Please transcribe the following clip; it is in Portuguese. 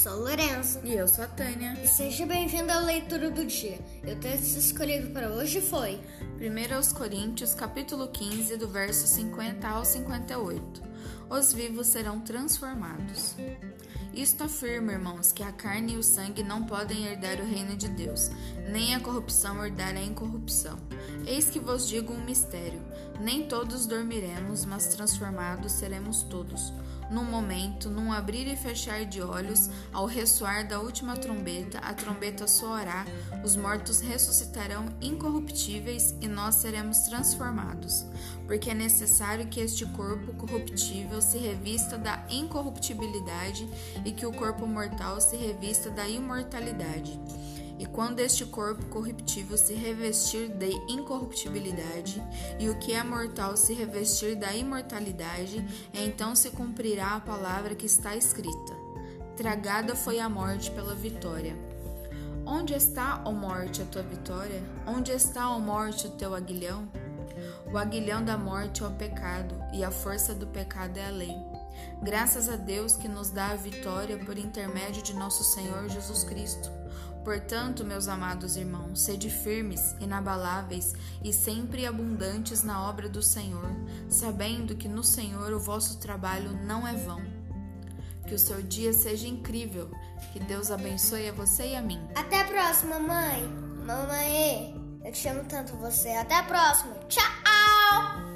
sou Lourenço. E eu sou a Tânia. E seja bem-vindo à leitura do dia. E o texto escolhido para hoje foi 1 aos Coríntios, capítulo 15, do verso 50 ao 58. Os vivos serão transformados. Isto afirma, irmãos, que a carne e o sangue não podem herdar o reino de Deus, nem a corrupção herdar a incorrupção. Eis que vos digo um mistério: nem todos dormiremos, mas transformados seremos todos. Num momento, num abrir e fechar de olhos, ao ressoar da última trombeta, a trombeta soará, os mortos ressuscitarão incorruptíveis e nós seremos transformados. Porque é necessário que este corpo corruptível se revista da incorruptibilidade e que o corpo mortal se revista da imortalidade. E quando este corpo corruptível se revestir de incorruptibilidade, e o que é mortal se revestir da imortalidade, então se cumprirá a palavra que está escrita: Tragada foi a morte pela vitória. Onde está, ó morte, a tua vitória? Onde está, ó morte, o teu aguilhão? O aguilhão da morte é o pecado, e a força do pecado é a lei. Graças a Deus que nos dá a vitória por intermédio de nosso Senhor Jesus Cristo. Portanto, meus amados irmãos, sede firmes, inabaláveis e sempre abundantes na obra do Senhor, sabendo que no Senhor o vosso trabalho não é vão. Que o seu dia seja incrível. Que Deus abençoe a você e a mim. Até a próxima, mãe. Mamãe, eu te amo tanto você. Até a próxima. Tchau!